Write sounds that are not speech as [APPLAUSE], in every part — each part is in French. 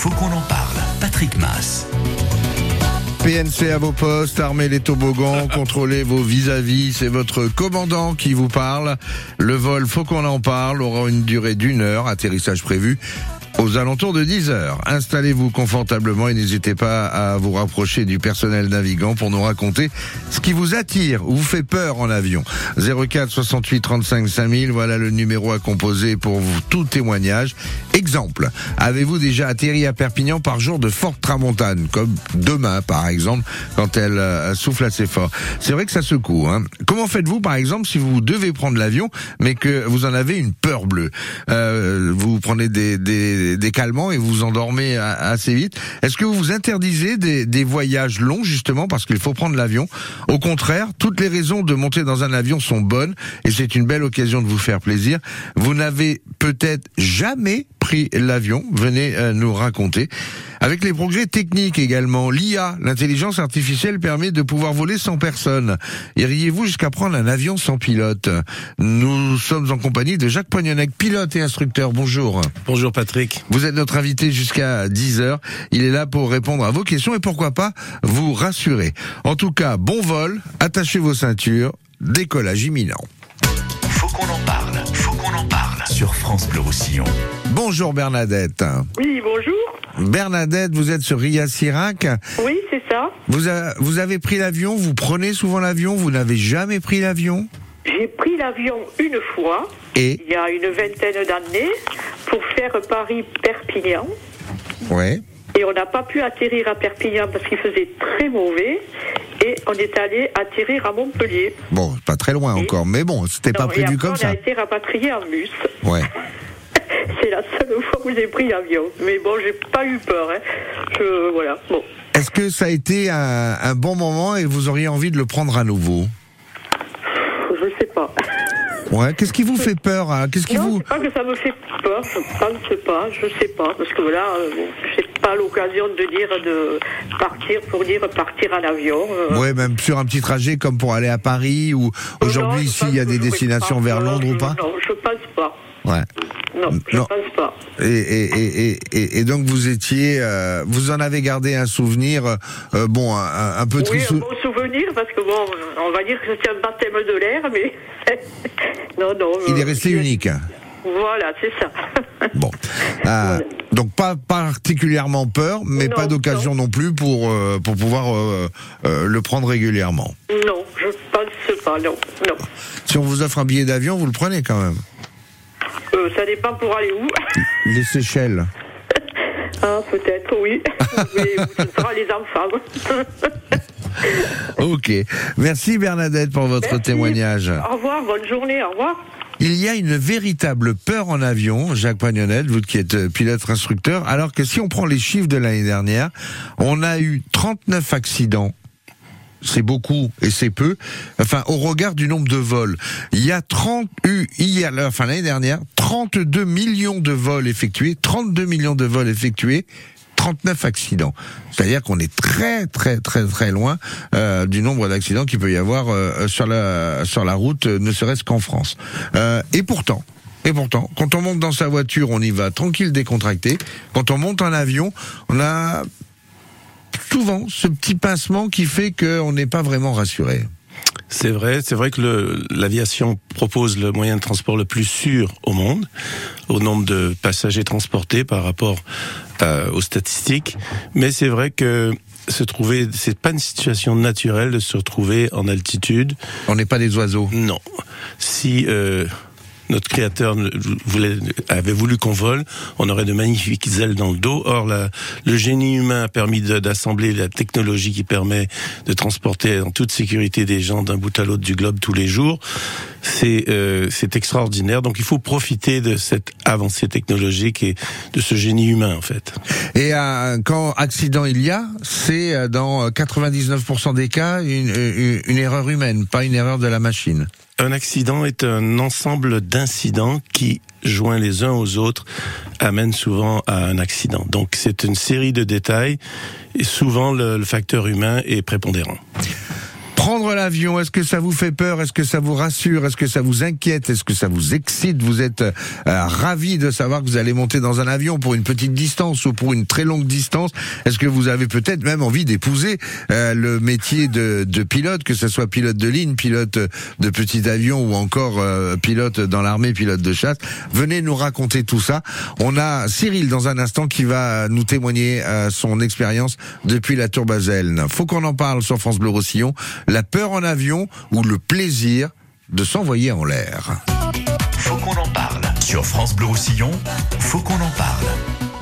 faut qu'on en parle. Patrick Mass. PNC à vos postes, armez les toboggans, [LAUGHS] contrôlez vos vis-à-vis, c'est votre commandant qui vous parle. Le vol, faut qu'on en parle, aura une durée d'une heure, atterrissage prévu aux alentours de 10 heures. Installez-vous confortablement et n'hésitez pas à vous rapprocher du personnel navigant pour nous raconter ce qui vous attire ou vous fait peur en avion. 04 68 35 5000, voilà le numéro à composer pour tout témoignage. Exemple, avez-vous déjà atterri à Perpignan par jour de forte tramontane, comme demain par exemple, quand elle euh, souffle assez fort? C'est vrai que ça secoue. Hein Comment faites-vous par exemple si vous devez prendre l'avion mais que vous en avez une peur bleue? Euh, Vous prenez des, des des, calmants et vous endormez assez vite. Est-ce que vous vous interdisez des, des voyages longs justement parce qu'il faut prendre l'avion? Au contraire, toutes les raisons de monter dans un avion sont bonnes et c'est une belle occasion de vous faire plaisir. Vous n'avez peut-être jamais pris l'avion. Venez euh, nous raconter. Avec les progrès techniques également, l'IA, l'intelligence artificielle permet de pouvoir voler sans personne. Iriez-vous jusqu'à prendre un avion sans pilote? Nous sommes en compagnie de Jacques Poignonnec, pilote et instructeur. Bonjour. Bonjour Patrick. Vous êtes notre invité jusqu'à 10h. Il est là pour répondre à vos questions et pourquoi pas vous rassurer. En tout cas, bon vol, attachez vos ceintures, décollage imminent. Faut qu'on en parle, faut qu'on en parle sur France Bleu Roussillon. Bonjour Bernadette. Oui, bonjour. Bernadette, vous êtes sur Ria Sirac. Oui, c'est ça. Vous, vous avez pris l'avion, vous prenez souvent l'avion, vous n'avez jamais pris l'avion? J'ai pris l'avion une fois, Et? il y a une vingtaine d'années, pour faire Paris-Perpignan. Ouais. Et on n'a pas pu atterrir à Perpignan parce qu'il faisait très mauvais. Et on est allé atterrir à Montpellier. Bon, pas très loin Et- encore, mais bon, c'était pas prévu comme on ça. a été rapatrié en bus. Ouais. [LAUGHS] C'est la seule fois où j'ai pris l'avion. Mais bon, j'ai pas eu peur. Hein. Je, voilà. Bon. Est-ce que ça a été un, un bon moment et vous auriez envie de le prendre à nouveau? Je sais pas. Ouais. Qu'est-ce qui vous fait peur hein? Qu'est-ce qui Non, vous pas que ça me fait peur, je pense pas, je sais pas, parce que là, euh, j'ai pas l'occasion de dire de partir pour dire partir en avion. euh. Ouais, même sur un petit trajet comme pour aller à Paris ou aujourd'hui Non, je ici il y a des destinations vers. Londres Non, ou pas Non, je pense pas. Ouais. Non, je Non. pense pas. Et, et, et, et, et donc vous étiez, euh, vous en avez gardé un souvenir, euh, bon, un, un peu Oui, triste. un bon souvenir, parce que bon, on va dire que c'est un baptême de l'air, mais. [LAUGHS] non, non. Il est euh, resté unique. Voilà, c'est ça. [LAUGHS] Bon, Euh, donc pas particulièrement peur, mais Non, pas d'occasion non. plus pour euh, pour pouvoir euh, euh, le prendre régulièrement. non, je pense pas, non, non. Si on vous offre un billet d'avion, vous le prenez quand même. Euh, ça dépend pour aller où. [LAUGHS] Les Seychelles. [LAUGHS] ah, peut-être, oui. [LAUGHS] mais ce sera les enfants. Ok. Merci Bernadette pour votre Merci. témoignage. Au revoir, bonne journée, au revoir. Il y a une véritable peur en avion, Jacques Pagnonnette, vous qui êtes euh, pilote instructeur, alors que si on prend les chiffres de l'année dernière, on a eu 39 accidents. C'est beaucoup et c'est peu. Enfin, au regard du nombre de vols, il y a 30 eu hier, enfin l'année dernière, 32 millions de vols effectués, 32 millions de vols effectués. 39 accidents. C'est-à-dire qu'on est très très très très loin euh, du nombre d'accidents qu'il peut y avoir euh, sur la sur la route, euh, ne serait-ce qu'en France. Euh, et pourtant, et pourtant, quand on monte dans sa voiture, on y va tranquille, décontracté. Quand on monte en avion, on a souvent ce petit pincement qui fait qu'on n'est pas vraiment rassuré. C'est vrai, c'est vrai que l'aviation propose le moyen de transport le plus sûr au monde, au nombre de passagers transportés par rapport euh, aux statistiques. Mais c'est vrai que se trouver, c'est pas une situation naturelle de se retrouver en altitude. On n'est pas des oiseaux. Non. Si euh, notre créateur voulait, avait voulu qu'on vole, on aurait de magnifiques ailes dans le dos. Or, le génie humain a permis d'assembler la technologie qui permet de transporter en toute sécurité des gens d'un bout à l'autre du globe tous les jours. C'est euh, extraordinaire. Donc, il faut profiter de cette avancée technologique et de ce génie humain, en fait. Et euh, quand accident il y a, c'est euh, dans 99% des cas une erreur humaine, pas une erreur de la machine. Un accident est un ensemble d'incidents qui, joints les uns aux autres, amènent souvent à un accident. Donc c'est une série de détails et souvent le, le facteur humain est prépondérant. Prendre l'avion, est-ce que ça vous fait peur Est-ce que ça vous rassure Est-ce que ça vous inquiète Est-ce que ça vous excite Vous êtes euh, ravi de savoir que vous allez monter dans un avion pour une petite distance ou pour une très longue distance? Est-ce que vous avez peut-être même envie d'épouser euh, le métier de, de, pilote, que ce soit pilote de ligne, pilote de petit avion ou encore euh, pilote dans l'armée, pilote de chasse? Venez nous raconter tout ça. On a Cyril dans un instant qui va nous témoigner son expérience depuis la Tour Basel. Faut qu'on en parle sur France Bleu Roussillon. La peur en avion ou le plaisir de s'envoyer en l'air. Faut qu'on en parle. Sur France Bleu Roussillon, faut qu'on en parle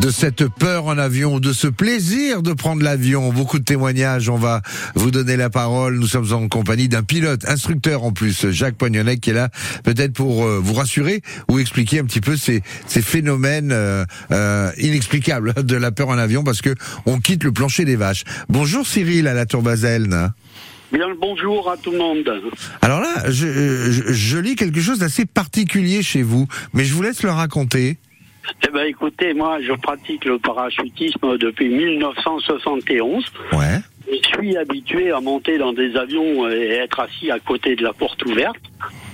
de cette peur en avion, de ce plaisir de prendre l'avion. Beaucoup de témoignages. On va vous donner la parole. Nous sommes en compagnie d'un pilote, instructeur en plus, Jacques Poignonnet, qui est là peut-être pour euh, vous rassurer ou expliquer un petit peu ces, ces phénomènes euh, euh, inexplicables [LAUGHS] de la peur en avion parce que on quitte le plancher des vaches. Bonjour Cyril à la Tour Baselne. Bien le bonjour à tout le monde. Alors là, je, je, je lis quelque chose d'assez particulier chez vous, mais je vous laisse le raconter. Eh ben, écoutez, moi, je pratique le parachutisme depuis 1971. Ouais. Je suis habitué à monter dans des avions et être assis à côté de la porte ouverte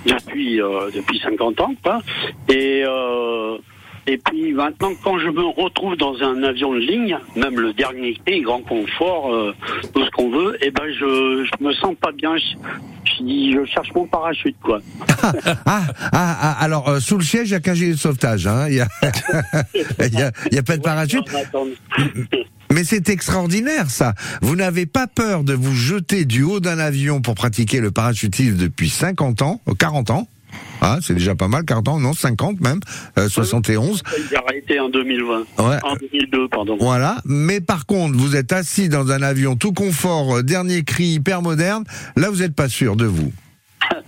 depuis euh, depuis 50 ans, quoi. Et euh, et puis maintenant, quand je me retrouve dans un avion de ligne, même le dernier grand confort, euh, tout ce qu'on veut, et eh ben je, je me sens pas bien. Je, je, je cherche mon parachute, quoi. [LAUGHS] ah, ah, ah, alors euh, sous le siège, il y a qu'un gilet de sauvetage. Hein. Il y a, [LAUGHS] a, il y a pas de parachute. Mais c'est extraordinaire ça. Vous n'avez pas peur de vous jeter du haut d'un avion pour pratiquer le parachutisme depuis 50 ans, 40 ans? Ah, c'est déjà pas mal, 40 ans, non, 50 même, 71. Euh, Il a arrêté en 2020. En 2002, pardon. Voilà. Mais par contre, vous êtes assis dans un avion tout confort, euh, dernier cri, hyper moderne. Là, vous n'êtes pas sûr de vous.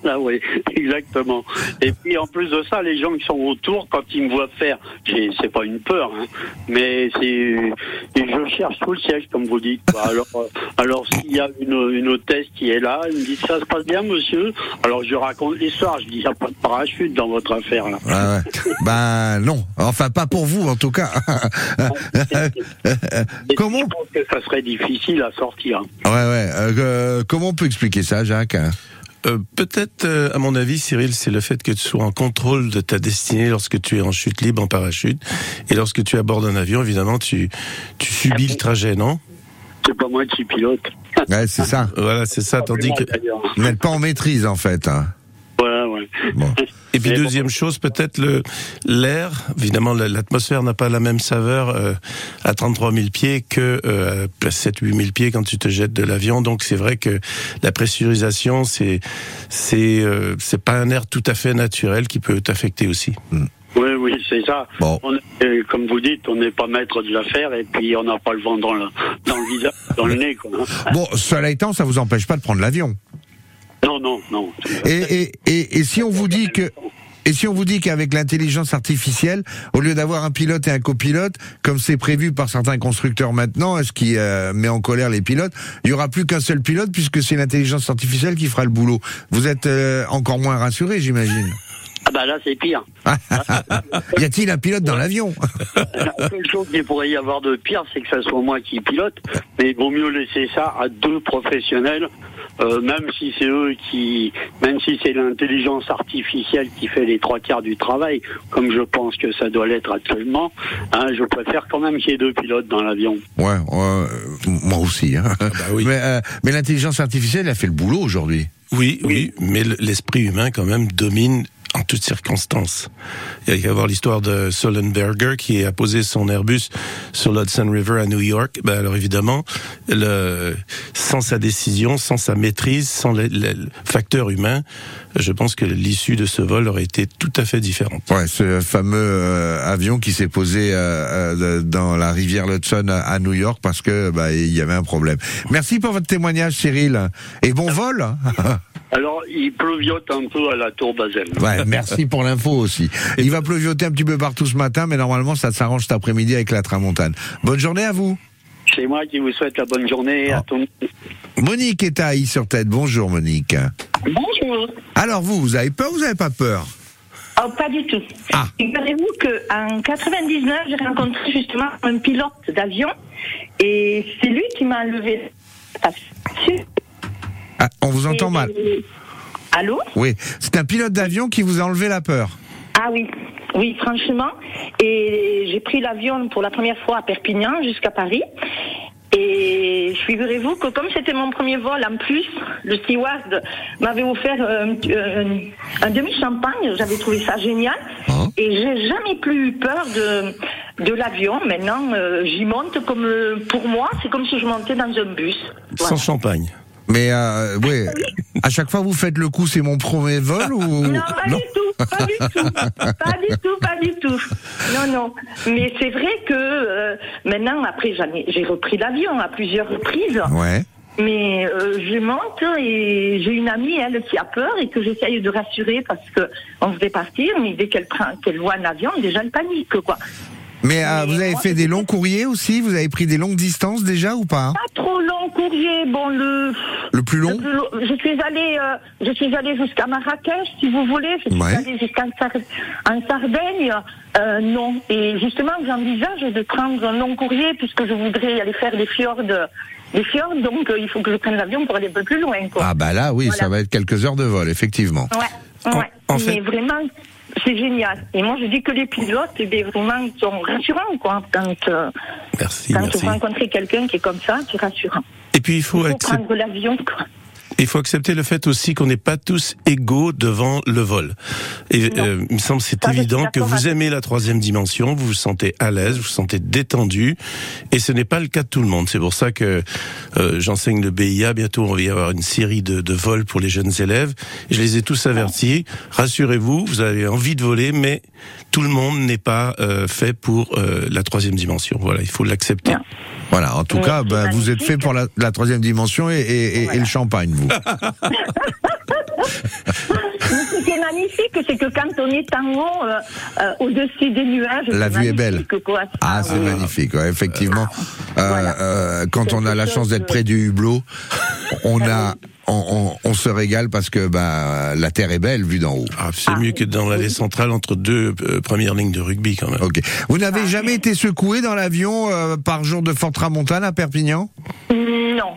Ah oui, [LAUGHS] exactement. Et puis en plus de ça, les gens qui sont autour, quand ils me voient faire, c'est pas une peur, hein, mais c'est, je cherche tout le siège, comme vous dites. Alors, euh, alors s'il y a une, une hôtesse qui est là, elle me dit ça se passe bien, monsieur. Alors je raconte l'histoire, je dis il n'y a pas de parachute dans votre affaire là. Ah ouais. [LAUGHS] ben non, enfin pas pour vous en tout cas. [LAUGHS] comment Je pense que ça serait difficile à sortir. Ouais ouais. Euh, comment on peut expliquer ça, Jacques euh, peut-être, euh, à mon avis, Cyril, c'est le fait que tu sois en contrôle de ta destinée lorsque tu es en chute libre en parachute. Et lorsque tu abordes un avion, évidemment, tu, tu subis le trajet, non? C'est pas moi qui pilote. Ouais, c'est ça. Voilà, c'est ça. Tandis que. Vous n'êtes pas en maîtrise, en fait. Hein. [LAUGHS] Et puis deuxième chose, peut-être le l'air. Évidemment, l'atmosphère n'a pas la même saveur euh, à 33 000 pieds que euh, à 7 8 000 pieds quand tu te jettes de l'avion. Donc c'est vrai que la pressurisation, c'est c'est euh, c'est pas un air tout à fait naturel qui peut t'affecter aussi. Hmm. Oui, oui, c'est ça. Bon. comme vous dites, on n'est pas maître de l'affaire et puis on n'a pas le vent dans le, dans le visage, dans le nez. Quoi. Bon, cela étant, ça vous empêche pas de prendre l'avion. Non, non, non. Et, et, et, si on vous dit que et si on vous dit qu'avec l'intelligence artificielle, au lieu d'avoir un pilote et un copilote, comme c'est prévu par certains constructeurs maintenant, ce qui euh, met en colère les pilotes, il y aura plus qu'un seul pilote puisque c'est l'intelligence artificielle qui fera le boulot. Vous êtes euh, encore moins rassuré, j'imagine. Ah bah là c'est pire. [LAUGHS] y a-t-il un pilote dans l'avion? La seule chose qu'il pourrait y avoir de pire, c'est que ce soit moi qui pilote, mais il vaut mieux laisser ça à deux professionnels euh, même si c'est eux qui, même si c'est l'intelligence artificielle qui fait les trois quarts du travail, comme je pense que ça doit l'être actuellement, hein, je préfère quand même qu'il y ait deux pilotes dans l'avion. Ouais, moi aussi. Hein. Ah bah oui. Mais, euh, mais l'intelligence artificielle a fait le boulot aujourd'hui. Oui, oui, mais l'esprit humain quand même domine en toutes circonstances. Il y a qu'à voir l'histoire de Sullenberger qui a posé son Airbus sur l'Hudson River à New York. Ben alors évidemment, le, sans sa décision, sans sa maîtrise, sans le, facteur humain, je pense que l'issue de ce vol aurait été tout à fait différente. Ouais, ce fameux euh, avion qui s'est posé euh, euh, dans la rivière Hudson à, New York parce que bah, il y avait un problème. Merci pour votre témoignage, Cyril, et bon vol. Alors, il pleuviote un peu à la tour Basel. Ouais, [LAUGHS] merci pour l'info aussi. Il va pleuvioter un petit peu partout ce matin, mais normalement, ça s'arrange cet après-midi avec la tramontane. Bonne journée à vous. C'est moi qui vous souhaite la bonne journée à tout Monique est à sur tête. Bonjour, Monique. Bonjour. Alors, vous, vous avez peur ou vous n'avez pas peur? Oh, pas du tout. Ah. Savez-vous qu'en 99, j'ai rencontré justement un pilote d'avion et c'est lui qui m'a enlevé Ah, on vous entend mal. Allô Oui, c'est un pilote d'avion qui vous a enlevé la peur. Ah oui, oui, franchement. Et j'ai pris l'avion pour la première fois à Perpignan jusqu'à Paris. Et figurez-vous que comme c'était mon premier vol, en plus, le steward m'avait offert un demi-champagne. J'avais trouvé ça génial. Ah. Et j'ai jamais plus eu peur de, de l'avion. Maintenant, euh, j'y monte comme, euh, pour moi, c'est comme si je montais dans un bus. Voilà. Sans champagne. Mais euh, oui, à chaque fois vous faites le coup, c'est mon premier vol ou Non, pas du tout, pas du tout, pas du tout, pas du tout. Non, non. Mais c'est vrai que euh, maintenant, après, j'ai repris l'avion à plusieurs reprises. Ouais. Mais euh, je monte et j'ai une amie, elle, qui a peur et que j'essaye de rassurer parce que on devait partir, mais dès qu'elle prend, qu'elle voit un avion, déjà elle panique, quoi. Mais euh, vous avez fait des longs courriers aussi? Vous avez pris des longues distances déjà ou pas? Pas trop long courrier, bon le. Le plus long? le plus long- je suis allée, euh, je suis allée jusqu'à Marrakech, si vous voulez. Je suis Ouais. allée jusqu'à Sar- en Sardaigne. Euh, non. Et justement, j'envisage de prendre un long courrier puisque je voudrais aller faire des fjords, des fjords. Donc, il faut que je prenne l'avion pour aller un peu plus loin, quoi. Ah bah là oui, Voilà. ça va être quelques heures de vol, effectivement. Ouais, ouais. en Mais fait- vraiment, c'est génial. Et moi, je dis que les pilotes, eh bien, vraiment, ils sont rassurants, quoi. Quand, euh, Merci, quand merci. vous rencontrez quelqu'un qui est comme ça, c'est rassurant. Et puis il faut, Il faut accepter, prendre l'avion, quoi. Il faut accepter le fait aussi qu'on n'est pas tous égaux devant le vol. Et euh, il me semble c'est évident que vous aimez la troisième dimension, vous vous sentez à l'aise, vous vous sentez détendu, et ce n'est pas le cas de tout le monde. C'est pour ça que euh, j'enseigne le BIA. Bientôt, on va y avoir une série de, de vols pour les jeunes élèves. Je les ai tous avertis. Rassurez-vous, vous avez envie de voler, mais tout le monde n'est pas euh, fait pour euh, la troisième dimension. Voilà, il faut l'accepter. Voilà, en tout Mais cas, bah, vous êtes fait pour la, la troisième dimension et, et- et- Voilà. et le champagne, vous. [LAUGHS] [LAUGHS] Ce qui est magnifique, c'est que quand on est en haut, euh, euh, au-dessus des nuages, La vue est belle. Quoi. Ah, c'est oui. magnifique, ouais, effectivement. Euh, Voilà. euh, quand on a la chance d'être près du hublot, on a, [LAUGHS] on, on- on se régale parce que bah, la terre est belle vue d'en haut. Ah, c'est Ah, mieux que dans l'allée centrale entre deux euh, premières lignes de rugby quand même. Ok. Vous n'avez jamais été secoué dans l'avion euh, par jour de forte tramontane à Perpignan? Non.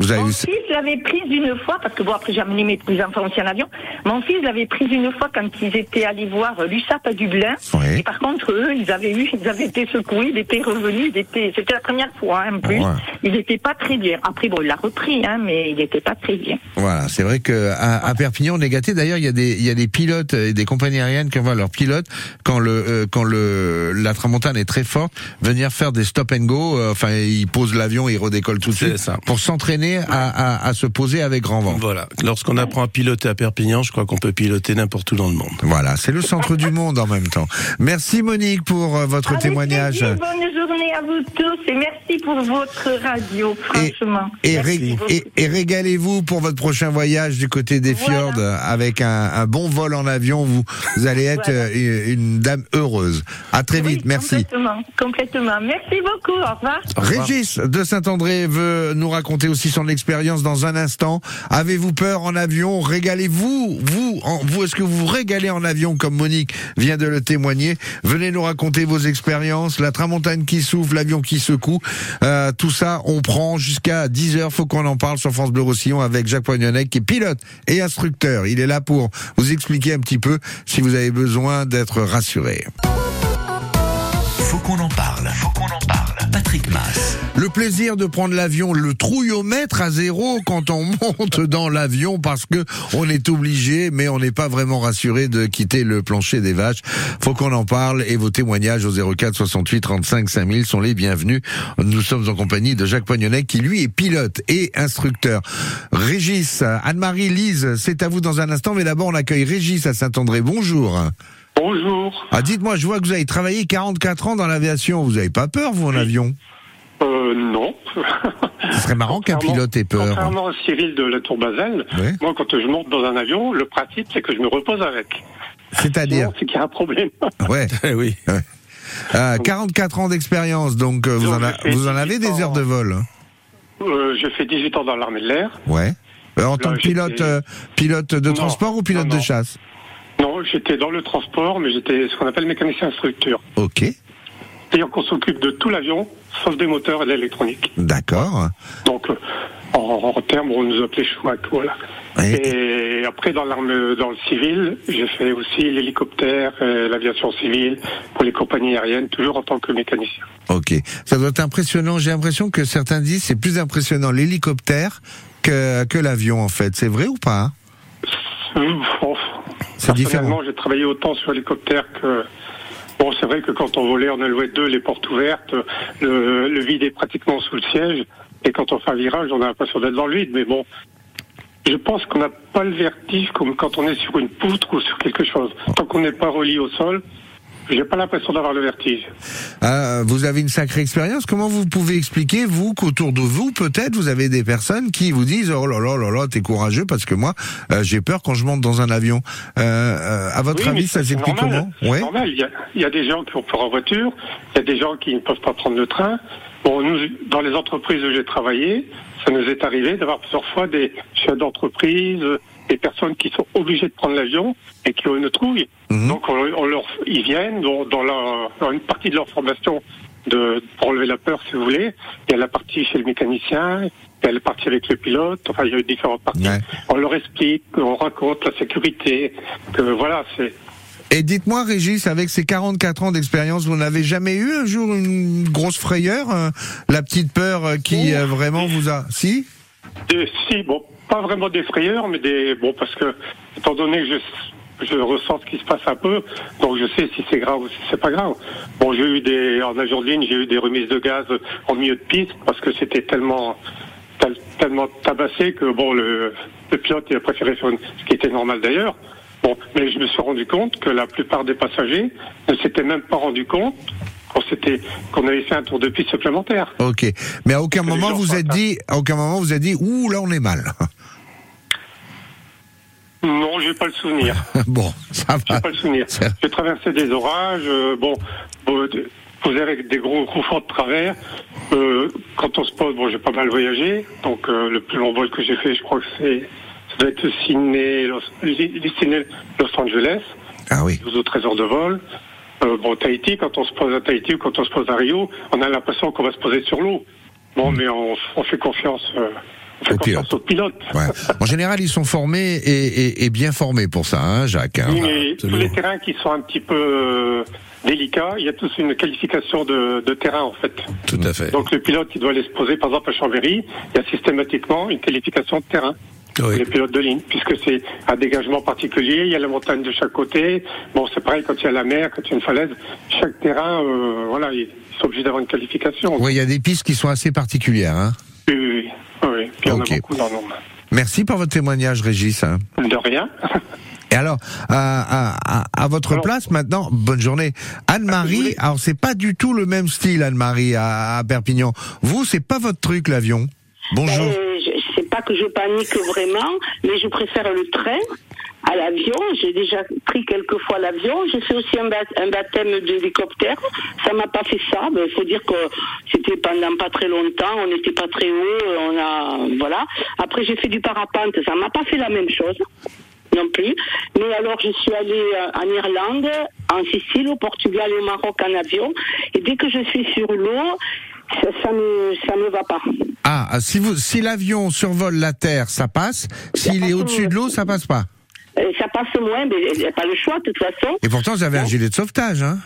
Vous avez Mon fils l'avait prise une fois, parce que bon, après j'ai amené mes enfants aussi en avion. Mon fils l'avait prise une fois quand ils étaient allés voir l'USAP à Dublin. Oui. Et par contre, eux, ils avaient eu, ils avaient été secoués, ils étaient revenus, ils étaient, c'était la première fois, hein, en plus. Ouais. Ils n'étaient pas très bien. Après, bon, il l'a repris, hein, mais il n'était pas très bien. Voilà, c'est vrai que à, à Perpignan on est gâté. D'ailleurs, il y a des il y a des pilotes et des compagnies aériennes qui envoient leurs pilotes quand le euh, quand le la tramontane est très forte venir faire des stop and go. euh, Enfin, ils posent l'avion, ils redécollent tout de C'est suite ça. pour s'entraîner à, à, à se poser avec grand vent. Voilà. Lorsqu'on apprend à piloter à Perpignan, je crois qu'on peut piloter n'importe où dans le monde. Voilà, c'est le centre du monde en même temps. Merci Monique pour euh, votre Avec témoignage. plaisir, bonne journée à vous tous et merci pour votre radio, franchement. Et, Merci ré- beaucoup. et, et régalez-vous pour votre prochain voyage du côté des Voilà. fjords avec un, un bon vol en avion. Vous, vous allez être Voilà. euh, une, une dame heureuse. À très Oui, vite, merci. Complètement, complètement. Merci beaucoup, au revoir. Régis de Saint-André veut nous raconter aussi son expérience dans un instant. Avez-vous peur en avion? Régalez-vous, vous, vous est-ce que vous vous régalez en avion comme Monique vient de le témoigner? Venez nous raconter vos expériences, la tramontagne qui souffle, l'avion qui secoue, Euh, tout ça, on prend jusqu'à 10 heures. Faut qu'on en parle sur France Bleu Roussillon avec Jacques Poignonnet qui est pilote et instructeur. Il est là pour vous expliquer un petit peu si vous avez besoin d'être rassuré. Faut qu'on en parle. Faut qu'on en parle. Patrick Mass. Le plaisir de prendre l'avion, le trouillomètre à zéro quand on [LAUGHS] monte dans l'avion parce que on est obligé, mais on n'est pas vraiment rassuré de quitter le plancher des vaches. Faut qu'on en parle et vos témoignages au 04 68 35 5000 sont les bienvenus. Nous sommes en compagnie de Jacques Poignonnet qui lui est pilote et instructeur. Régis, Anne-Marie, Lise, c'est à vous dans un instant, mais d'abord on accueille Régis à Saint-André. Bonjour. Bonjour. Ah, dites-moi, je vois que vous avez travaillé 44 ans dans l'aviation. Vous avez pas peur, vous, en avion? Euh, non. Ce serait marrant qu'un pilote ait peur. Contrairement à Cyril de la Tour Basel, Ouais. moi, quand je monte dans un avion, le principe, c'est que je me repose avec. C'est-à-dire c'est qu'il y a un problème. [LAUGHS] Ouais. Eh oui. Euh, 44 ans d'expérience, donc euh, vous, en, a- j'ai fait vous en avez 18 des heures de vol. hein? Euh, j'ai fait 18 ans dans l'armée de l'air. Ouais. Euh, en tant que pilote, euh, pilote de Non, transport ou pilote non, de chasse? Non, j'étais dans le transport, mais j'étais ce qu'on appelle mécanicien instructeur. Ok, C'est-à-dire qu'on s'occupe de tout l'avion, sauf des moteurs et de l'électronique. d'accord. Donc, En, en termes, on nous appelait schwack, voilà. Et après, dans l'arme, dans le civil, j'ai fait aussi l'hélicoptère, l'aviation civile pour les compagnies aériennes, toujours en tant que mécanicien. Ok, ça doit être impressionnant. J'ai l'impression que certains disent c'est plus impressionnant l'hélicoptère que, que l'avion en fait. C'est vrai ou pas? Bon, C'est différent. J'ai travaillé autant sur l'hélicoptère que. Bon, c'est vrai que quand on volait en alouette 2, les portes ouvertes, le, le vide est pratiquement sous le siège. Et quand on fait un virage, on a l'impression d'être dans le vide. Mais bon, je pense qu'on n'a pas le vertige comme quand on est sur une poutre ou sur quelque chose. Tant qu'on n'est pas relié au sol, j'ai pas l'impression d'avoir le vertige. Ah, Vous avez une sacrée expérience. Comment vous pouvez expliquer, vous, qu'autour de vous, peut-être, vous avez des personnes qui vous disent Oh là là là là, t'es courageux parce que moi, euh, j'ai peur quand je monte dans un avion. Euh, euh, à votre Oui, avis, ça s'explique comment Ouais. normal. Il y, a, il y a des gens qui ont peur en voiture, il y a des gens qui ne peuvent pas prendre le train. Bon, nous, dans les entreprises où j'ai travaillé, ça nous est arrivé d'avoir plusieurs fois des chefs d'entreprise, des personnes qui sont obligées de prendre l'avion et qui ont une trouille. Mhm. Donc, on, on leur, ils viennent dans, dans, dans une partie de leur formation de, pour enlever la peur, si vous voulez. Il y a la partie chez le mécanicien, il y a la partie avec le pilote. Enfin, il y a différentes parties. Ouais. On leur explique, on raconte la sécurité, que voilà, c'est Et dites-moi, Régis, avec ces 44 ans d'expérience, vous n'avez jamais eu un jour une grosse frayeur, euh, la petite peur euh, qui euh, vraiment vous a... Si? Des- si, bon, pas vraiment des frayeurs, mais des bon parce que étant donné que je, ressens ce qui se passe un peu, donc je sais si c'est grave ou si c'est pas grave. Bon, j'ai eu des en avion de ligne, j'ai eu des remises de gaz en milieu de piste parce que c'était tellement tel- tellement tabassé que bon le, le pilote il a préféré faire une- ce qui était normal d'ailleurs. Bon, mais je me suis rendu compte que la plupart des passagers ne s'étaient même pas rendu compte qu'on s'était qu'on avait fait un tour de piste supplémentaire. Ok. Mais à aucun moment vous êtes dit, à aucun moment vous êtes dit, ouh là on est mal. Non, j'ai pas le souvenir. [LAUGHS] bon, ça J'ai va. pas le souvenir. J'ai traversé des orages, euh, bon, vous avez avec des gros vents de travers. Euh, quand on se pose, bon, j'ai pas mal voyagé, donc euh, le plus long vol que j'ai fait, je crois que c'est, ça doit être Sydney, Los, Los Angeles, Ah oui. 12 ou 13 heures de vol. Euh, bon, Tahiti, quand on se pose à Tahiti ou quand on se pose à Rio, on a l'impression qu'on va se poser sur l'eau. Bon, mais on, on fait confiance, euh, on fait Au confiance pilote. au pilote. Ouais. En général, ils sont formés et, et- et bien formés pour ça, hein, Jacques. hein. Oui, mais tous les terrains qui sont un petit peu euh, délicats, il y a tous une qualification de, de terrain en fait. Tout à fait. Donc le pilote, il doit aller se poser, par exemple à Chambéry, il y a systématiquement une qualification de terrain. Oui. Les pilotes de ligne, puisque c'est un dégagement particulier, il y a la montagne de chaque côté. Bon, c'est pareil quand il y a la mer, quand il y a une falaise. Chaque terrain, euh, voilà, ils sont obligés d'avoir une qualification. Oui, il y a des pistes qui sont assez particulières. Hein. Oui, oui, oui. Oui. Puis Ok. a beaucoup dans le. Merci pour votre témoignage, Régis. hein. De rien. Et alors, à, à- à- à votre Alors- place maintenant, bonne journée. Anne-Marie, alors c'est pas du tout le même style, Anne-Marie, à, à Perpignan. Vous, c'est pas votre truc, l'avion. Bonjour. Euh, je panique vraiment, mais je préfère le train à l'avion. J'ai déjà pris quelques fois l'avion. J'ai fait aussi un, ba- un baptême d'hélicoptère. Ça m'a pas fait ça. Il faut dire que c'était pendant pas très longtemps. On n'était pas très haut. On a voilà. Après j'ai fait du parapente. Ça m'a pas fait la même chose non plus. Mais alors, je suis allée euh, en Irlande, en Sicile, au Portugal et au Maroc en avion. Et dès que je suis sur l'eau, ça, ça me ça me va pas. Ah, ah, si vous, si l'avion survole la Terre, ça passe. S'il est au-dessus de l'eau, ça passe pas. Euh, ça passe moins, mais il n'y a pas le choix de toute façon. Et pourtant, vous avez un gilet de sauvetage, hein.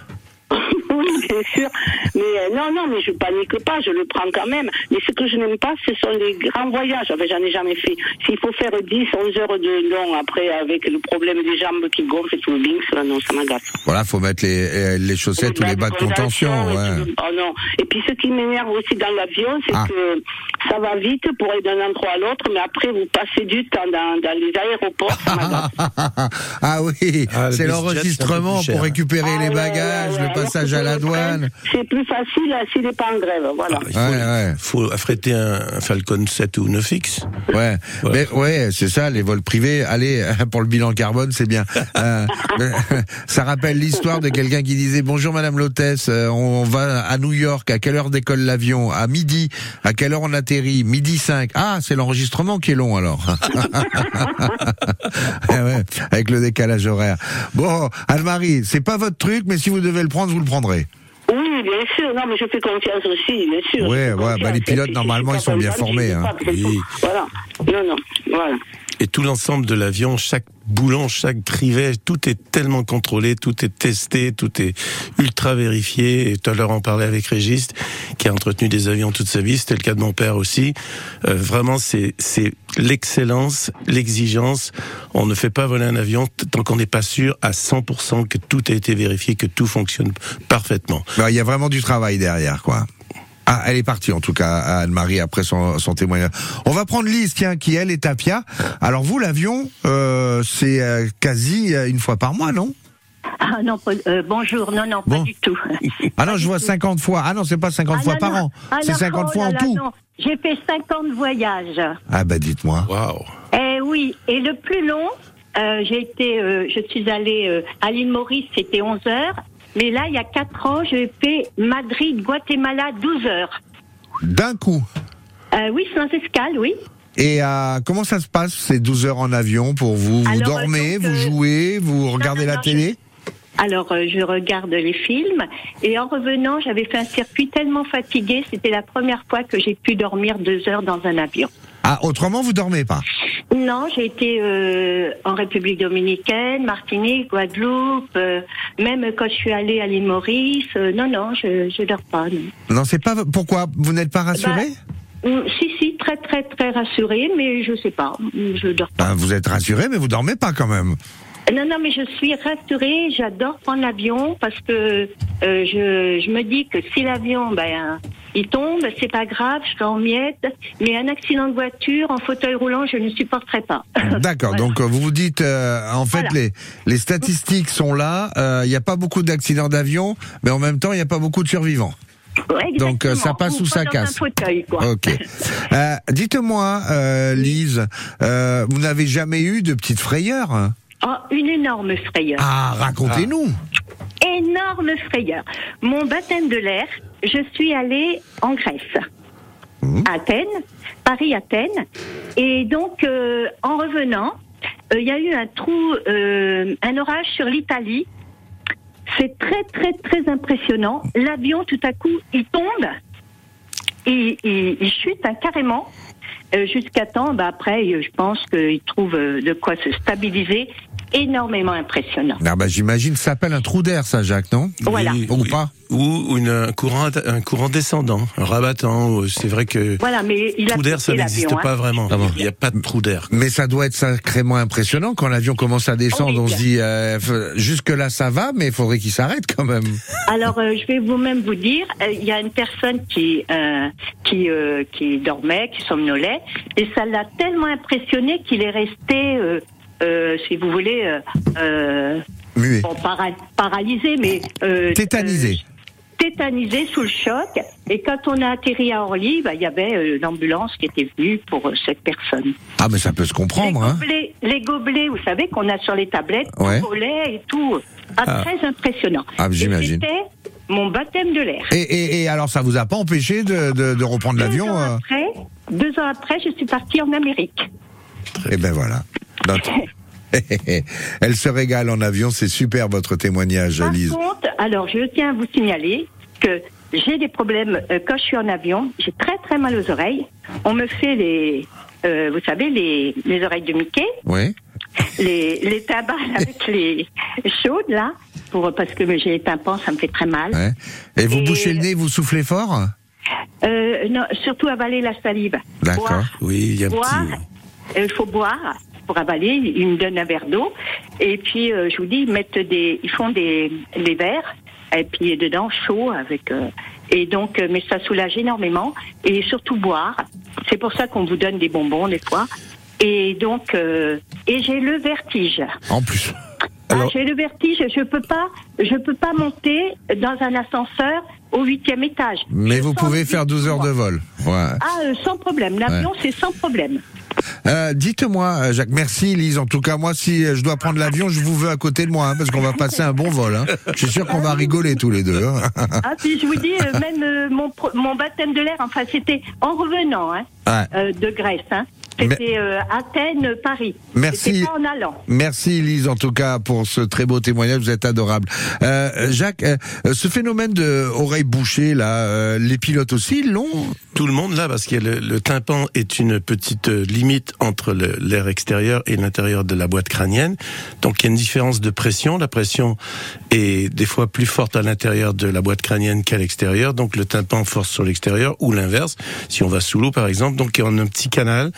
[LAUGHS] oui, bien sûr. Mais euh, non, non, mais je panique pas, je le prends quand même. Mais ce que je n'aime pas, ce sont les grands voyages. Enfin, j'en ai jamais fait. S'il faut faire 10, 11 heures de long après, avec le problème des jambes qui gonflent et tout le binks, là, non, ça m'agace. Voilà, faut mettre les, euh, les chaussettes ou les bas de contention. Ouais. Oh non. Et puis ce qui m'énerve aussi dans l'avion, c'est Ah. que ça va vite pour aller d'un endroit à l'autre, mais après vous passez du temps dans, dans les aéroports, ça m'agace. [LAUGHS] ah oui, Ah, c'est l'enregistrement pour cher. récupérer Ah les ouais, bagages, ouais, ouais. le passage à la douane. C'est plus facile s'il n'est pas en grève, voilà. Ah, il faut, Ouais, ouais. faut affréter un, un Falcon 7 ou 9X. Ouais, Voilà. mais ouais, c'est ça, les vols privés. Allez, [LAUGHS] pour le bilan carbone, c'est bien. [LAUGHS] Euh, [LAUGHS] ça rappelle l'histoire de quelqu'un qui disait bonjour Madame l'hôtesse, euh, on va à New York. À quelle heure décolle l'avion? À midi. À quelle heure on atterrit? Midi 5. Ah, c'est l'enregistrement qui est long alors. Eh ouais, avec le décalage horaire. Bon, Anne-Marie, c'est pas votre truc, mais si vous devez le prendre, vous le prendrez. Oui, bien sûr. Non, mais je fais confiance aussi, bien sûr. Ouais, fais ouais, bah, les pilotes, normalement, ils sont bien formés, hein. pas, Oui. Voilà. Non, non, voilà. Et tout l'ensemble de l'avion, chaque boulon, chaque crivet, tout est tellement contrôlé, tout est testé, tout est ultra vérifié. Et tout à l'heure, on parlait avec Régis, qui a entretenu des avions toute sa vie. C'était le cas de mon père aussi. Euh, vraiment, c'est l'excellence, l'exigence. On ne fait pas voler un avion tant qu'on n'est pas sûr à 100% que tout a été vérifié, que tout fonctionne parfaitement. Bah, Il y a vraiment du travail derrière, quoi. Ah, elle est partie en tout cas, Anne-Marie, après son, son témoignage. On va prendre Lise, tiens, qui elle est à Pia. Alors vous, l'avion, euh, c'est euh, quasi euh, une fois par mois, non? Ah non, pas- euh, bonjour, non, non, Bon. pas du tout. Ah non, je vois 50 fois. Ah non, c'est pas 50 Ah fois non, par non. an. Ah C'est non, 50 oh fois là en là, tout. non. J'ai fait 50 voyages. Ah bah dites-moi. Waouh Eh oui, et le plus long, euh, j'ai été, euh, je suis allée euh, à l'île Maurice, c'était 11 heures. Mais là, il y a 4 ans, j'ai fait Madrid, Guatemala, 12 heures. D'un coup. Euh, oui, sans escale, oui. Et euh, comment ça se passe ces 12 heures en avion pour vous? Vous Alors, dormez, donc, vous euh, jouez, vous regardez non, la non, télé? Alors, euh, je regarde les films. Et en revenant, j'avais fait un circuit tellement fatigué. C'était la première fois que j'ai pu dormir deux heures dans un avion. Ah, autrement, vous dormez pas Non, j'ai été euh, en République dominicaine, Martinique, Guadeloupe, euh, même quand je suis allée à l'île Maurice. euh, non, non, je je dors pas. Non. Non, c'est pas. Pourquoi Vous n'êtes pas rassuré Hum, Si, si, très, très, très rassurée, mais je sais pas. hum, Je dors pas. Ben, Vous êtes rassuré, mais vous dormez pas quand même. Non, non, mais je suis rassurée. J'adore prendre l'avion parce que euh, je, je me dis que si l'avion, ben, il tombe, c'est pas grave, je serai en miettes. Mais un accident de voiture en fauteuil roulant, je ne supporterai pas. [LAUGHS] D'accord. Voilà. Donc euh, vous vous dites, euh, en fait, Voilà. les les statistiques sont là. euh, Il n'y a pas beaucoup d'accidents d'avion, mais en même temps, il n'y a pas beaucoup de survivants. Ouais, Donc, euh, ça passe ou ça casse. Fauteuil, quoi. Ok. [LAUGHS] Euh, Dites-moi, euh, Lise, vous n'avez jamais eu de petites frayeurs hein? Oh, une énorme frayeur. Ah, racontez-nous. Énorme frayeur. Mon baptême de l'air, je suis allée en Grèce, à Athènes, Paris-Athènes. Et donc, euh, en revenant, euh, il y a eu un trou, euh, un orage sur l'Italie. C'est très, très, très impressionnant. L'avion, tout à coup, il tombe. Il, il, il chute hein, carrément. Jusqu'à temps, bah, après, je pense qu'il trouve de quoi se stabiliser. Énormément impressionnant. Ah bah, J'imagine ça s'appelle un trou d'air, ça, Jacques, non? Voilà. Oui, Ou pas? Ou une, un, courant, un courant descendant, un rabattant. C'est vrai que Voilà, mais il a trou d'air, ça n'existe hein. pas vraiment. Il n'y a pas de trou d'air. Mais ça doit être sacrément impressionnant quand l'avion commence à descendre. On se dit, euh, jusque-là ça va, mais il faudrait qu'il s'arrête quand même. Alors, euh, je vais vous-même vous dire, euh, il y a une personne qui euh, qui euh, qui dormait, qui somnolait, et ça l'a tellement impressionné qu'il est resté, si vous voulez, euh, euh, Muet. bon, para- paralysé, mais euh, Tétanisé. euh, tétanisé sous le choc. Et quand on a atterri à Orly, bah, il y avait euh, l'ambulance qui était venue pour euh, cette personne. Ah, mais ça peut se comprendre, les, hein. gobelets, les gobelets, vous savez, qu'on a sur les tablettes, Ouais. volets et tout. Ah, Ah. Très impressionnant. Ah, Et j'imagine. C'était mon baptême de l'air. Et, et, et alors, ça vous a pas empêché de, de, de reprendre l'avion euh deux ans après, je suis partie en Amérique. Eh ben voilà. [LAUGHS] Elle se régale en avion, c'est super votre témoignage, Par Lise. contre, alors je tiens à vous signaler que j'ai des problèmes euh, quand je suis en avion. J'ai très très mal aux oreilles. On me fait les, euh, vous savez, les, les oreilles de Mickey, Oui. les, les tabacs [LAUGHS] avec les chaudes là, pour parce que j'ai les tympans, ça me fait très mal. Ouais. Et vous Et- bouchez le nez, vous soufflez fort? Euh, non, surtout avaler la salive. D'accord. Oui, il y a un boire, petit. il faut boire pour avaler. Ils me donnent un verre d'eau. Et puis, euh, je vous dis, ils mettent des, ils font des, des verres. Et puis, dedans, chaud avec, euh, et donc, euh, mais ça soulage énormément. Et surtout boire. C'est pour ça qu'on vous donne des bonbons, des fois. Et donc, euh, et j'ai le vertige. En plus. Ah, j'ai le vertige. Je peux pas, je peux pas monter dans un ascenseur au huitième étage. Mais vous pouvez faire 12 heures de vol. Ouais. Ah, euh, sans problème. L'avion, c'est sans problème. Euh, Dites-moi, euh, Jacques, merci Lise. En tout cas, moi, si je dois prendre l'avion, je vous veux à côté de moi, hein, parce qu'on va passer un bon vol. Hein. Je suis sûr qu'on va rigoler tous les deux. hein. Ah, puis je vous dis, euh, même euh, mon, baptême de l'air, enfin, c'était en revenant hein, Ouais. de Grèce. Hein, C'était euh, Athènes-Paris. Merci. C'était pas en allant. Merci Lise en tout cas pour ce très beau témoignage, vous êtes adorable. Euh, Jacques, euh, ce phénomène de oreille bouchée là, euh, les pilotes aussi l'ont? Tout le monde là, parce que le, le tympan est une petite euh, limite entre l'air extérieur et l'intérieur de la boîte crânienne. Donc il y a une différence de pression. La pression est des fois plus forte à l'intérieur de la boîte crânienne qu'à l'extérieur. Donc le tympan force sur l'extérieur ou l'inverse. Si on va sous l'eau par exemple, donc on a un petit canal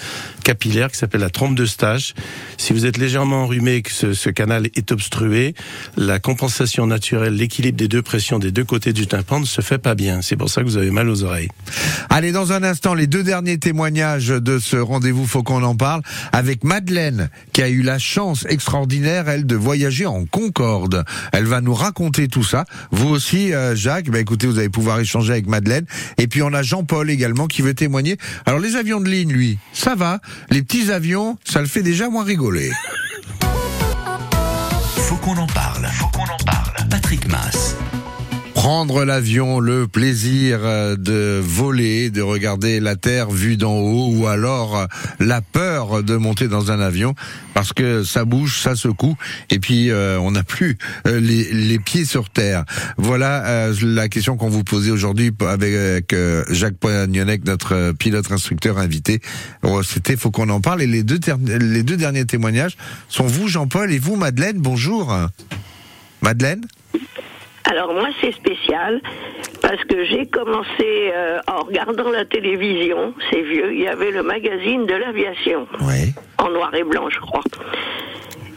capillaire qui s'appelle la trompe de stage. Si vous êtes légèrement enrhumé que ce, ce canal est obstrué, la compensation naturelle, l'équilibre des deux pressions des deux côtés du tympan ne se fait pas bien. C'est pour ça que vous avez mal aux oreilles. Allez, dans un instant, les deux derniers témoignages de ce rendez-vous, faut qu'on en parle, avec Madeleine, qui a eu la chance extraordinaire, elle, de voyager en Concorde. Elle va nous raconter tout ça. Vous aussi, euh, Jacques, bah écoutez, vous allez pouvoir échanger avec Madeleine. Et puis on a Jean-Paul également qui veut témoigner. Alors les avions de ligne, lui, ça va. Les petits avions, ça le fait déjà moins rigoler. Faut qu'on en parle. Faut qu'on en parle. Patrick Mass. Prendre l'avion, le plaisir euh, de voler, de regarder la Terre vue d'en haut, ou alors euh, la peur de monter dans un avion, parce que ça bouge, ça secoue, et puis euh, on n'a plus les, pieds sur terre. Voilà la question qu'on vous posait aujourd'hui avec Jacques Poignonnec, notre pilote instructeur invité. Oh, C'était, faut qu'on en parle. Et les deux derniers témoignages sont vous, Jean-Paul, et vous, Madeleine. Bonjour. Madeleine? Alors moi c'est spécial parce que j'ai commencé euh, en regardant la télévision, c'est vieux, il y avait le magazine de l'aviation Oui. en noir et blanc je crois.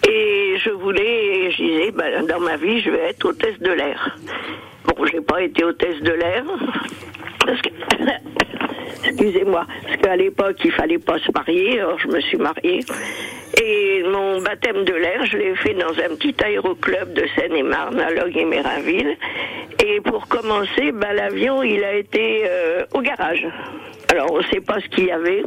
Et je voulais, je disais, ben, dans ma vie je vais être hôtesse de l'air. Bon, j'ai pas été hôtesse de l'air parce que [LAUGHS] excusez-moi, parce qu'à l'époque il fallait pas se marier, alors je me suis mariée. Et mon baptême de l'air, je l'ai fait dans un petit aéroclub de Seine-et-Marne, à Log et Mérinville. Et pour commencer, ben, l'avion, il a été euh, au garage. Alors, on ne sait pas ce qu'il y avait.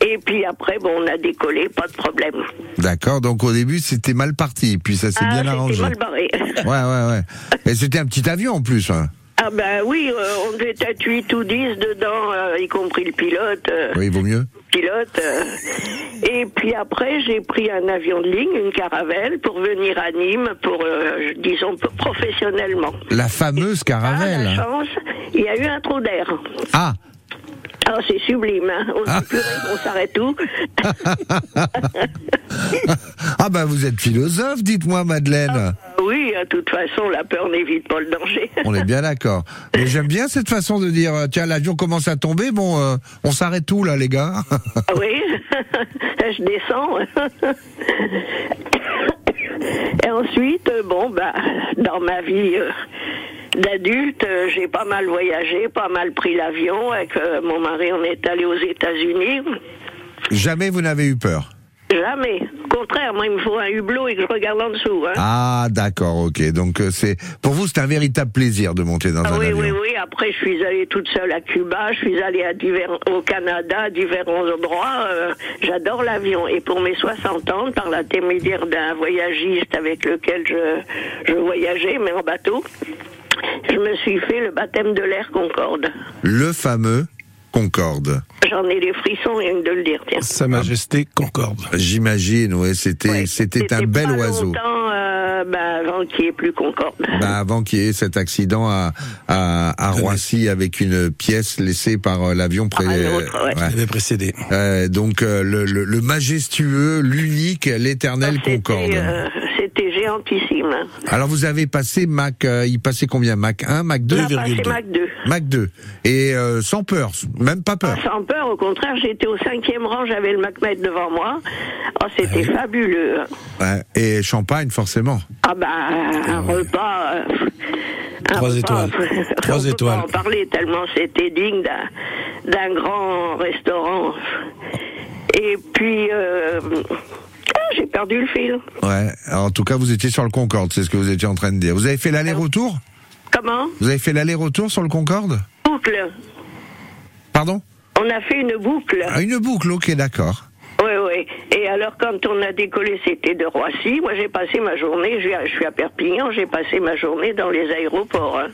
Et puis après, bon, on a décollé, pas de problème. D'accord, donc au début c'était mal parti, puis ça s'est Ah, bien arrangé. mal barré. Ouais, ouais, ouais. [LAUGHS] Et c'était un petit avion en plus. hein. Ah ben oui, euh, on devait être 8 ou 10 dedans, euh, y compris le pilote. euh, Oui, il vaut mieux. pilote. euh. Et puis après, j'ai pris un avion de ligne, une caravelle, pour venir à Nîmes, pour, disons, professionnellement. La fameuse Ah, la caravelle. chance, il y a eu un trou d'air. Ah, Ah, c'est sublime, hein. On, Ah. on s'arrête tout. [LAUGHS] ah bah vous êtes philosophe, dites-moi Madeleine. Oui, de toute façon, la peur n'évite pas le danger. On est bien d'accord. Mais j'aime bien cette façon de dire, euh, tiens, l'avion commence à tomber, bon, euh, on s'arrête tout là, les gars? Ah oui, [LAUGHS] je descends. Et ensuite, euh, bon, bah, dans ma vie euh, d'adulte, euh, j'ai pas mal voyagé, pas mal pris l'avion. Avec euh, mon mari, on est allé aux États-Unis. Jamais vous n'avez eu peur? Jamais. Au contraire, moi, il me faut un hublot et que je regarde en dessous. Hein. Ah, d'accord, ok. Donc euh, c'est pour vous, c'est un véritable plaisir de monter dans Ah un oui, avion. oui, oui. Après, je suis allée toute seule à Cuba, je suis allée à divers, au Canada, à différents endroits. Euh, J'adore l'avion. Et pour mes 60 ans, par l'intermédiaire d'un voyagiste avec lequel je, je voyageais, mais en bateau, je me suis fait le baptême de l'air Concorde. Le fameux Concorde. J'en ai les frissons rien que de le dire, tiens. Sa Majesté Concorde. J'imagine, ouais, c'était Ouais. c'était un bel pas oiseau. euh, ben, avant qu'il n'y ait plus Concorde. Bah, avant qu'il y ait cet accident à, à, à Roissy avec une pièce laissée par euh, l'avion ouais. Avait précédé. Euh, donc euh, le, le, le majestueux, l'unique, l'éternel C'était, Concorde. euh, C'était géantissime. Alors vous avez passé Mac, euh, il passait combien? Mac 1, Mac 2 On a passé Mac 2. Mac 2. Et euh, sans peur, même pas peur. Sans peur, au contraire, j'étais au cinquième rang, j'avais le Macmètre devant moi. Oh, c'était fabuleux. Ouais, et champagne forcément. Ah bah, un repas... euh, un Trois repas, étoiles. [LAUGHS] on Trois peut étoiles. Pas en parler tellement c'était digne d'un, grand restaurant. Et puis... euh, ah, j'ai perdu le fil. Ouais. Alors, en tout cas, vous étiez sur le Concorde, c'est ce que vous étiez en train de dire. Vous avez fait l'aller-retour? Comment? Vous avez fait l'aller-retour sur le Concorde? Boucle. Pardon On a fait une boucle. ah, Une boucle, ok, d'accord. Oui, oui. Et alors, quand on a décollé, c'était de Roissy. Moi, j'ai passé ma journée, je suis à- Perpignan, j'ai passé ma journée dans les aéroports. hein.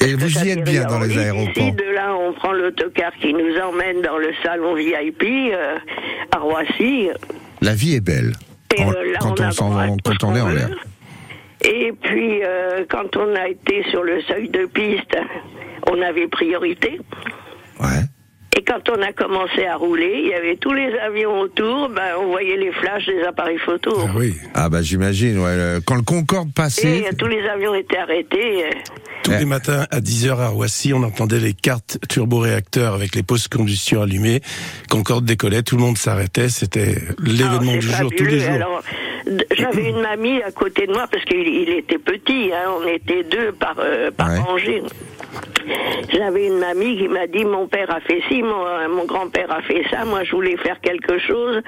Et vous y êtes bien dans les Ici, aéroports. de là, on prend l'autocar qui nous emmène dans le salon VIP euh, à Roissy. La vie est belle. Et En- euh, là, quand on, quand est en l'air. Et puis, euh, quand on a été sur le seuil de piste, on avait priorité. Ouais. Et quand on a commencé à rouler, il y avait tous les avions autour, ben, on voyait les flashs des appareils photo. Ah oui. Ah bah j'imagine, ouais. Quand le Concorde Et passait, euh, tous les avions étaient arrêtés. euh, Tous Ouais. les matins à 10h à Roissy, on entendait les cartes turboréacteurs avec les postes combustion allumées. Concorde décollait, tout le monde s'arrêtait. C'était l'événement Alors, du jour, tous les jours. Alors, j'avais une mamie à côté de moi parce qu'il il était petit. hein, on était deux par, euh, par Ouais. rangée. J'avais une mamie qui m'a dit mon père a fait ci, mon, mon grand-père a fait ça. Moi, je voulais faire quelque chose.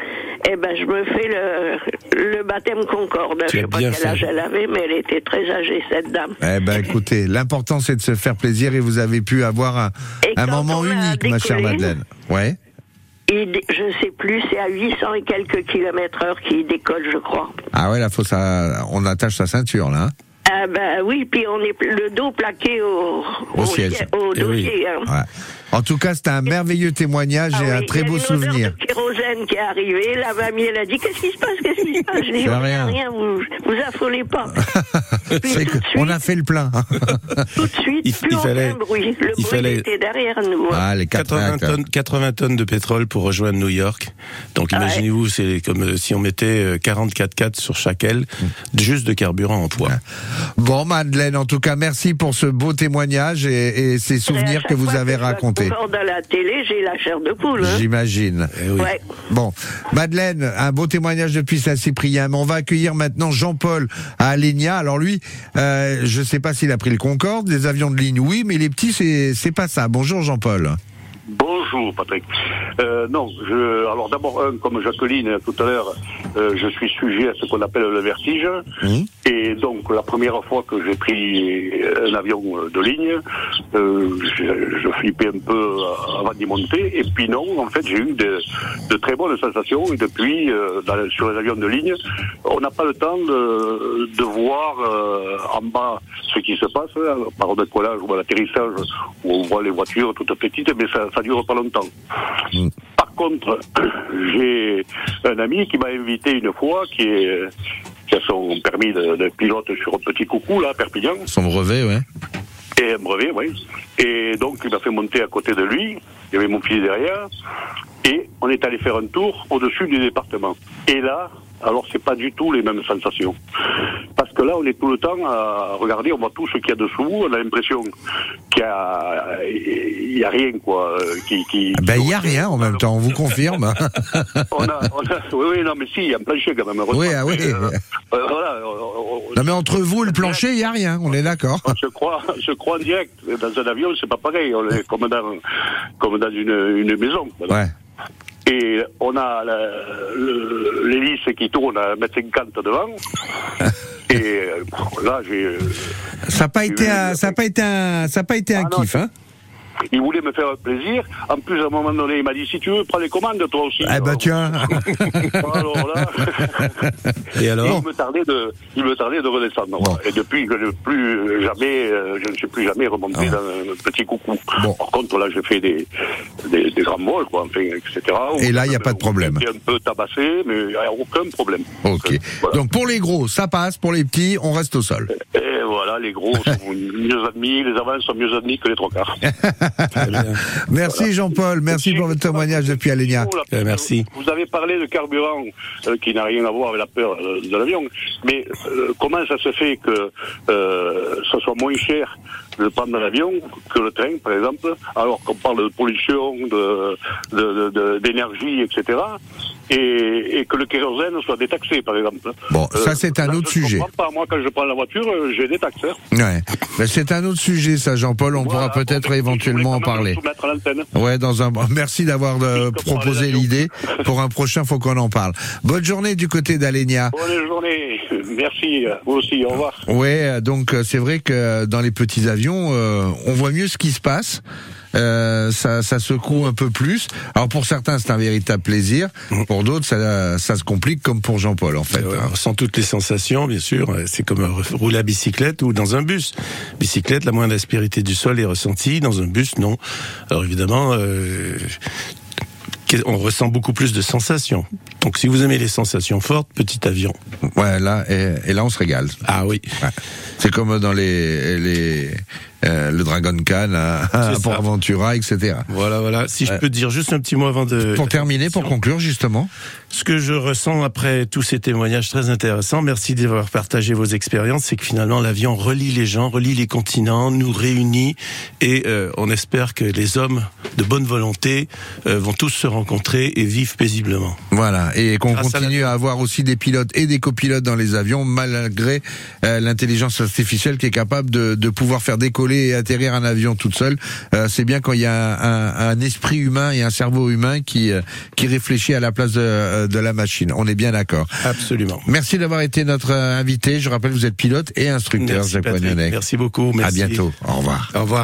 Eh ben, je me fais le, le baptême Concorde. Tu je sais pas quel fait. âge elle avait, mais elle était très âgée cette dame. eh ben écoutez, l'important c'est de se faire plaisir et vous avez pu avoir un, Et moment unique, ma chère Madeleine. Ouais. Il, je sais plus, c'est à 800 et quelques kilomètres heure qu'il décolle, je crois. Ah ouais, là faut ça, on attache sa ceinture là. Ah ben oui, puis on est le dos plaqué au, Au Eh oui. dossier. hein. Ouais. En tout cas, c'était un merveilleux témoignage Ah et un oui, très il y a beau une odeur souvenir. de kérosène qui est arrivée. La mamie, elle a dit Qu'est-ce qui se passe Qu'est-ce qui se passe Je dis rien. rien, vous, vous affolez pas. [LAUGHS] De on suite, a fait le plein. [LAUGHS] tout de suite, Il- plus il aucun fallait- bruit. Le il bruit fallait- était derrière nous. hein. Ah, les 80 80 tonnes, 80 tonnes de pétrole pour rejoindre New York. Donc Ah imaginez-vous, c'est comme euh, si on mettait euh, 44 4 sur chaque aile, juste de carburant en poids. Bon, Madeleine, en tout cas, merci pour ce beau témoignage et, et ces Et à souvenirs que vous avez je à la télé, j'ai la chair de poule. hein. J'imagine. Eh oui. Ouais. Bon, Madeleine, un beau témoignage depuis Saint-Cyprien. Mais on va accueillir maintenant Jean-Paul à Alenia. Alors lui, euh, je sais pas s'il a pris le Concorde, les avions de ligne, oui, mais les petits, c'est c'est pas ça. Bonjour Jean-Paul. Bonjour Patrick. Euh, non, je, alors d'abord, un, comme Jacqueline tout à l'heure, euh, je suis sujet à ce qu'on appelle le vertige. Et donc la première fois que j'ai pris un avion de ligne, euh, je, je flippais un peu avant d'y monter. Et puis non, en fait, j'ai eu de, de très bonnes sensations. Et depuis, euh, dans- sur les avions de ligne, on n'a pas le temps de, de voir euh, en bas ce qui se passe, hein, par le décollage ou à l'atterrissage, où on voit les voitures toutes petites, mais ça, ça dure pas longtemps. Par contre, [CLEARS THROAT] j'ai un ami qui m'a invité une fois, qui, est, qui a son permis de, de pilote sur un petit coucou, là, à Perpignan, Son brevet, ouais. et un brevet, oui. Et donc, il m'a fait monter à côté de lui, il y avait mon fils derrière, et on est allé faire un tour au-dessus du département. Et là, alors c'est pas du tout les mêmes sensations. Parce que là, on est tout le temps à regarder, on voit tout ce qu'il y a dessous, on a l'impression qu'il y a, il y a rien, quoi, euh, qui, qui... Ben il y a rien en même temps, on vous [LAUGHS] confirme. On a, on a- oui, oui, non, mais si, il y a un plancher quand même. Oui, ah oui. Euh, euh, voilà, on- on- non mais entre vous et le plancher, il y a rien. On est d'accord. je crois, je crois en direct. Dans un avion, c'est pas pareil. On est comme dans, comme dans une, une maison. voilà. Ouais. Et on a l'hélice qui tourne à 1m50 devant. [LAUGHS] Et euh, là, j'ai. Ça n'a pas été un, ça a pas été un, ça a pas été un Ah non, kiff, hein? Il voulait me faire plaisir. En plus, à un moment donné, il m'a dit si tu veux, prends les commandes toi aussi. Eh ben tiens. alors [LAUGHS] là. Et alors il me tardait de, il me tardait de redescendre. Bon. Et depuis je ne plus jamais, euh, je ne suis plus jamais remonté Ah. dans un petit coucou. Bon. Par contre, là, j'ai fait des, des, des grands vols, quoi, enfin, etc. Et là, il y a pas de problème. J'étais un peu tabassé, mais il n'y a aucun problème. Ok. Voilà. Donc pour les gros, ça passe. Pour les petits, on reste au sol. Et voilà, les gros [LAUGHS] sont mieux admis, les avants sont mieux admis que les trois quarts. Merci Jean-Paul. Merci pour votre témoignage depuis Alenia. Euh, merci. Vous avez parlé de carburant euh, qui n'a rien à voir avec la peur euh, de l'avion, mais euh, comment ça se fait que euh, ce soit moins cher de prendre l'avion que le train, par exemple, alors qu'on parle de pollution, de de- de- d'énergie, etc., et, et que le kérosène soit détaxé, par exemple. Bon, ça, c'est un là, autre je sujet. pas. Moi, quand je prends la voiture, euh, j'ai des taxes. hein. Ouais. Mais c'est un autre sujet, ça, Jean-Paul. On Voilà. pourra peut-être éventuellement en parler. le soumettre à l'antenne. Ouais, dans un. Merci d'avoir euh, proposé l'idée. Pour un prochain, faut qu'on en parle. Bonne journée du côté d'Alenia. Bonne journée. merci, euh, vous aussi, au revoir. Ouais, donc euh, c'est vrai que dans les petits avions, euh, on voit mieux ce qui se passe. Euh, ça, ça secoue un peu plus. Alors pour certains, c'est un véritable plaisir. Pour d'autres, ça, ça se complique, comme pour Jean-Paul en fait. Ouais, hein. on ressent toutes les sensations, bien sûr. C'est comme euh, rouler à bicyclette ou dans un bus. Bicyclette, la moindre aspérité du sol est ressentie. Dans un bus, non. Alors évidemment, euh, on ressent beaucoup plus de sensations. Donc si vous aimez les sensations fortes, petit avion. Ouais, là et, et là on se régale. Ah oui. Ouais. C'est comme dans les les euh, le Dragon Khan à, à Port. Aventura, etc. Voilà, voilà. Si je Ouais. peux dire juste un petit mot avant de... Pour terminer, pour conclure justement. Ce que je ressens après tous ces témoignages très intéressants, merci d'avoir partagé vos expériences, c'est que finalement l'avion relie les gens, relie les continents, nous réunit et euh, on espère que les hommes de bonne volonté euh, vont tous se rencontrer et vivre paisiblement. Voilà, et qu'on à continue à, avoir aussi des pilotes et des copilotes dans les avions, malgré euh, l'intelligence artificielle qui est capable de, de pouvoir faire décoller et atterrir un avion toute seule. Euh, c'est bien quand il y a un, un esprit humain et un cerveau humain qui euh, qui réfléchit à la place de, de la machine. On est bien d'accord. Absolument. Merci d'avoir été notre euh, invité. Je rappelle, vous êtes pilote et instructeur, Merci, Jacques. Merci beaucoup. Merci. À bientôt. Au revoir. Au revoir.